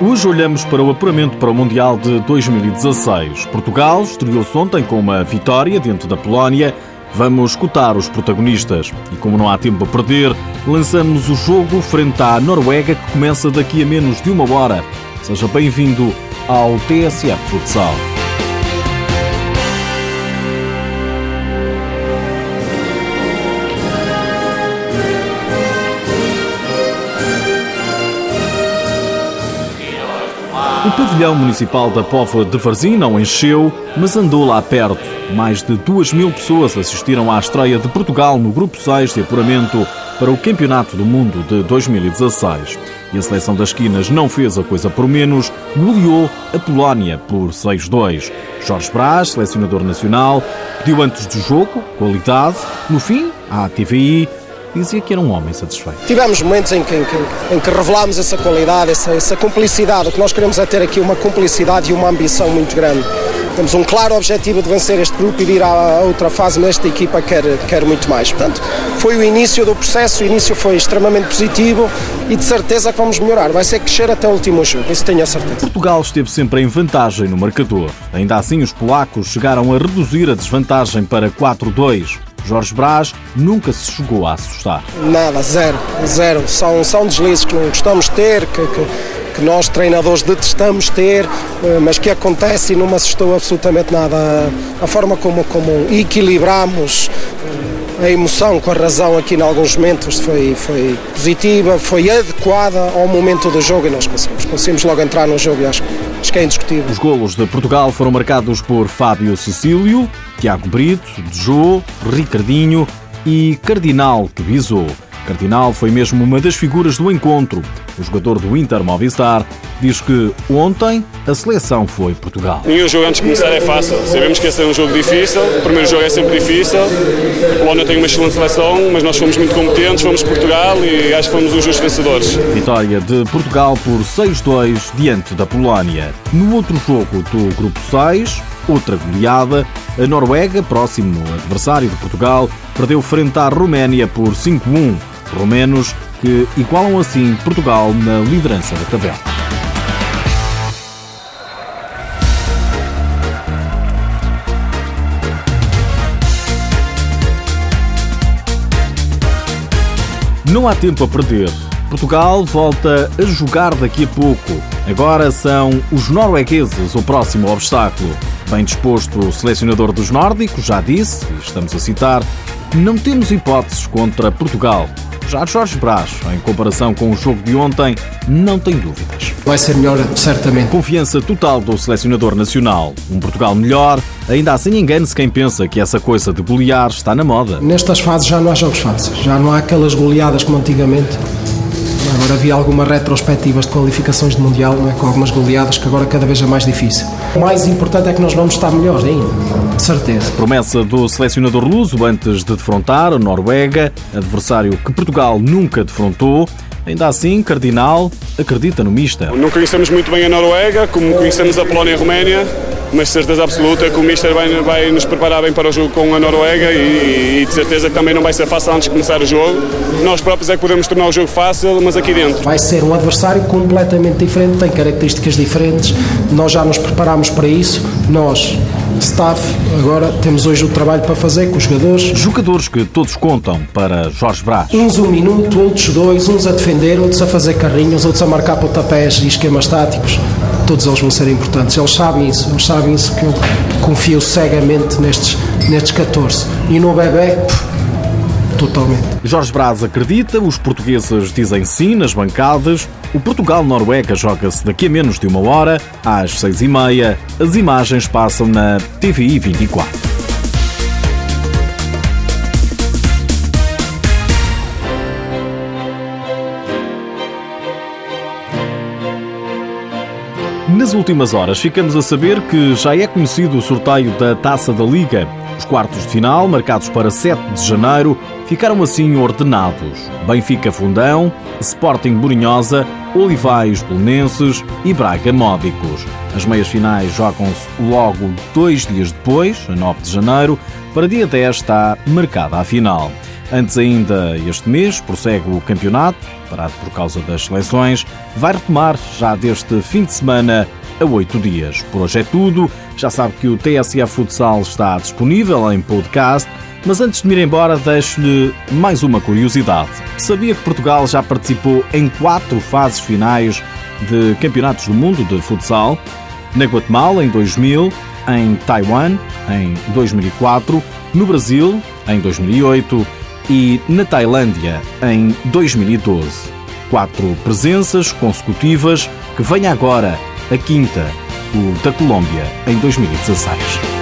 Hoje olhamos para o apuramento para o Mundial de 2016. Portugal estreou-se ontem com uma vitória diante da Polónia. Vamos escutar os protagonistas. E como não há tempo a perder, lançamos o jogo frente à Noruega que começa daqui a menos de uma hora. Seja bem-vindo ao TSF Futsal. O pavilhão municipal da Póvoa de Varzim não encheu, mas andou lá perto. Mais de duas mil pessoas assistiram à estreia de Portugal no Grupo 6 de apuramento para o Campeonato do Mundo de 2016. E a seleção das esquinas não fez a coisa por menos, goleou a Polónia por 6-2. Jorge Brás, selecionador nacional, pediu antes do jogo qualidade. No fim, a TVI dizia que era um homem satisfeito. Tivemos momentos em que, em que, em que revelámos essa qualidade, essa, essa cumplicidade. O que nós queremos é ter aqui uma cumplicidade e uma ambição muito grande. Temos um claro objetivo de vencer este grupo e de ir à outra fase, mas esta equipa quer, quer muito mais. Portanto, foi o início do processo, o início foi extremamente positivo e de certeza que vamos melhorar. Vai ser crescer até o último jogo, isso tenho a certeza. Portugal esteve sempre em vantagem no marcador. Ainda assim, os polacos chegaram a reduzir a desvantagem para 4-2. Jorge Brás nunca se chegou a assustar. Nada, zero, zero. São, são deslizes que não gostamos de ter, que, que, que nós treinadores detestamos ter, eh, mas que acontece e não me assustou absolutamente nada. A forma como, como equilibramos eh, a emoção com a razão aqui em alguns momentos foi, foi positiva, foi adequada ao momento do jogo e nós conseguimos, conseguimos logo entrar no jogo e acho, que é indiscutível. Os golos de Portugal foram marcados por Fábio Cecílio, Tiago Brito, Jô, Ricardinho e Cardinal, que visou. Cardinal foi mesmo uma das figuras do encontro. O jogador do Inter Movistar diz que ontem a seleção foi Portugal. Nenhum jogo antes de começar é fácil. Sabemos que esse é um jogo difícil. O primeiro jogo é sempre difícil. A Polónia tem uma excelente seleção, mas nós fomos muito competentes, fomos Portugal e acho que fomos os justos vencedores. Vitória de Portugal por 6-2 diante da Polónia. No outro jogo do Grupo 6, outra goleada, a Noruega, próximo adversário de Portugal, perdeu frente à Roménia por 5-1. Romenos que igualam assim Portugal na liderança da tabela. Não há tempo a perder. Portugal volta a jogar daqui a pouco. Agora são os noruegueses o próximo obstáculo. Bem disposto o selecionador dos nórdicos, já disse, e estamos a citar, não temos hipóteses contra Portugal. Já Jorge Brás, em comparação com o jogo de ontem, não tem dúvidas. Vai ser melhor, certamente. Confiança total do selecionador nacional. Um Portugal melhor, ainda assim engane-se quem pensa que essa coisa de golear está na moda. Nestas fases já não há jogos fáceis, já não há aquelas goleadas como antigamente. Agora havia algumas retrospectivas de qualificações de Mundial, não é? com algumas goleadas que agora cada vez é mais difícil. O mais importante é que nós vamos estar melhores ainda, de certeza. Promessa do selecionador luso antes de defrontar a Noruega, adversário que Portugal nunca defrontou. Ainda assim, Cardinal acredita no mista. Não conhecemos muito bem a Noruega, como conhecemos a Polónia e a Roménia, mas certeza absoluta que o Mister vai, vai nos preparar bem para o jogo com a Noruega e, e, de certeza que também não vai ser fácil antes de começar o jogo. Nós próprios é que podemos tornar o jogo fácil, mas aqui dentro. Vai ser um adversário completamente diferente, tem características diferentes. Nós já nos preparamos para isso. Nós, staff, agora temos hoje o trabalho para fazer com os jogadores. Jogadores que todos contam para Jorge Brás. Uns um minuto, outros dois, uns a defender, outros a fazer carrinhos, outros a marcar pontapés e esquemas táticos todos eles vão ser importantes. Eles sabem isso, eles sabem isso que eu confio cegamente nestes, nestes 14. E no bebê, totalmente. Jorge Braz acredita, os portugueses dizem sim nas bancadas. O Portugal-Noruega joga-se daqui a menos de uma hora, às seis e meia. As imagens passam na TVI 24. Nas últimas horas ficamos a saber que já é conhecido o sorteio da Taça da Liga. Os quartos de final, marcados para 7 de janeiro, ficaram assim ordenados. Benfica Fundão, Sporting Borinhosa, Olivais Belenenses e Braga Módicos. As meias finais jogam-se logo dois dias depois, a 9 de janeiro. Para dia 10 está marcada a final. Antes ainda, este mês, prossegue o campeonato, parado por causa das seleções, vai retomar já deste fim de semana a oito dias. Por hoje é tudo. Já sabe que o TSF Futsal está disponível em podcast, mas antes de me ir embora, deixo-lhe mais uma curiosidade. Sabia que Portugal já participou em quatro fases finais de campeonatos do mundo de futsal? Na Guatemala, em 2000, em Taiwan, em 2004, no Brasil, em 2008 e na Tailândia, em 2012. Quatro presenças consecutivas que vem agora a quinta, o da Colômbia, em 2016.